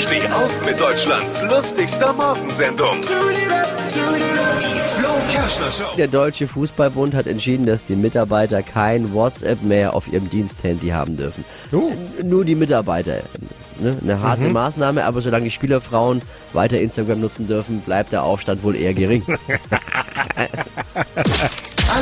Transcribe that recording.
Steh auf mit Deutschlands lustigster Morgensendung. Der Deutsche Fußballbund hat entschieden, dass die Mitarbeiter kein WhatsApp mehr auf ihrem Diensthandy haben dürfen. Oh. Nur die Mitarbeiter. Ne? Eine harte Maßnahme, aber solange die Spielerfrauen weiter Instagram nutzen dürfen, bleibt der Aufstand wohl eher gering.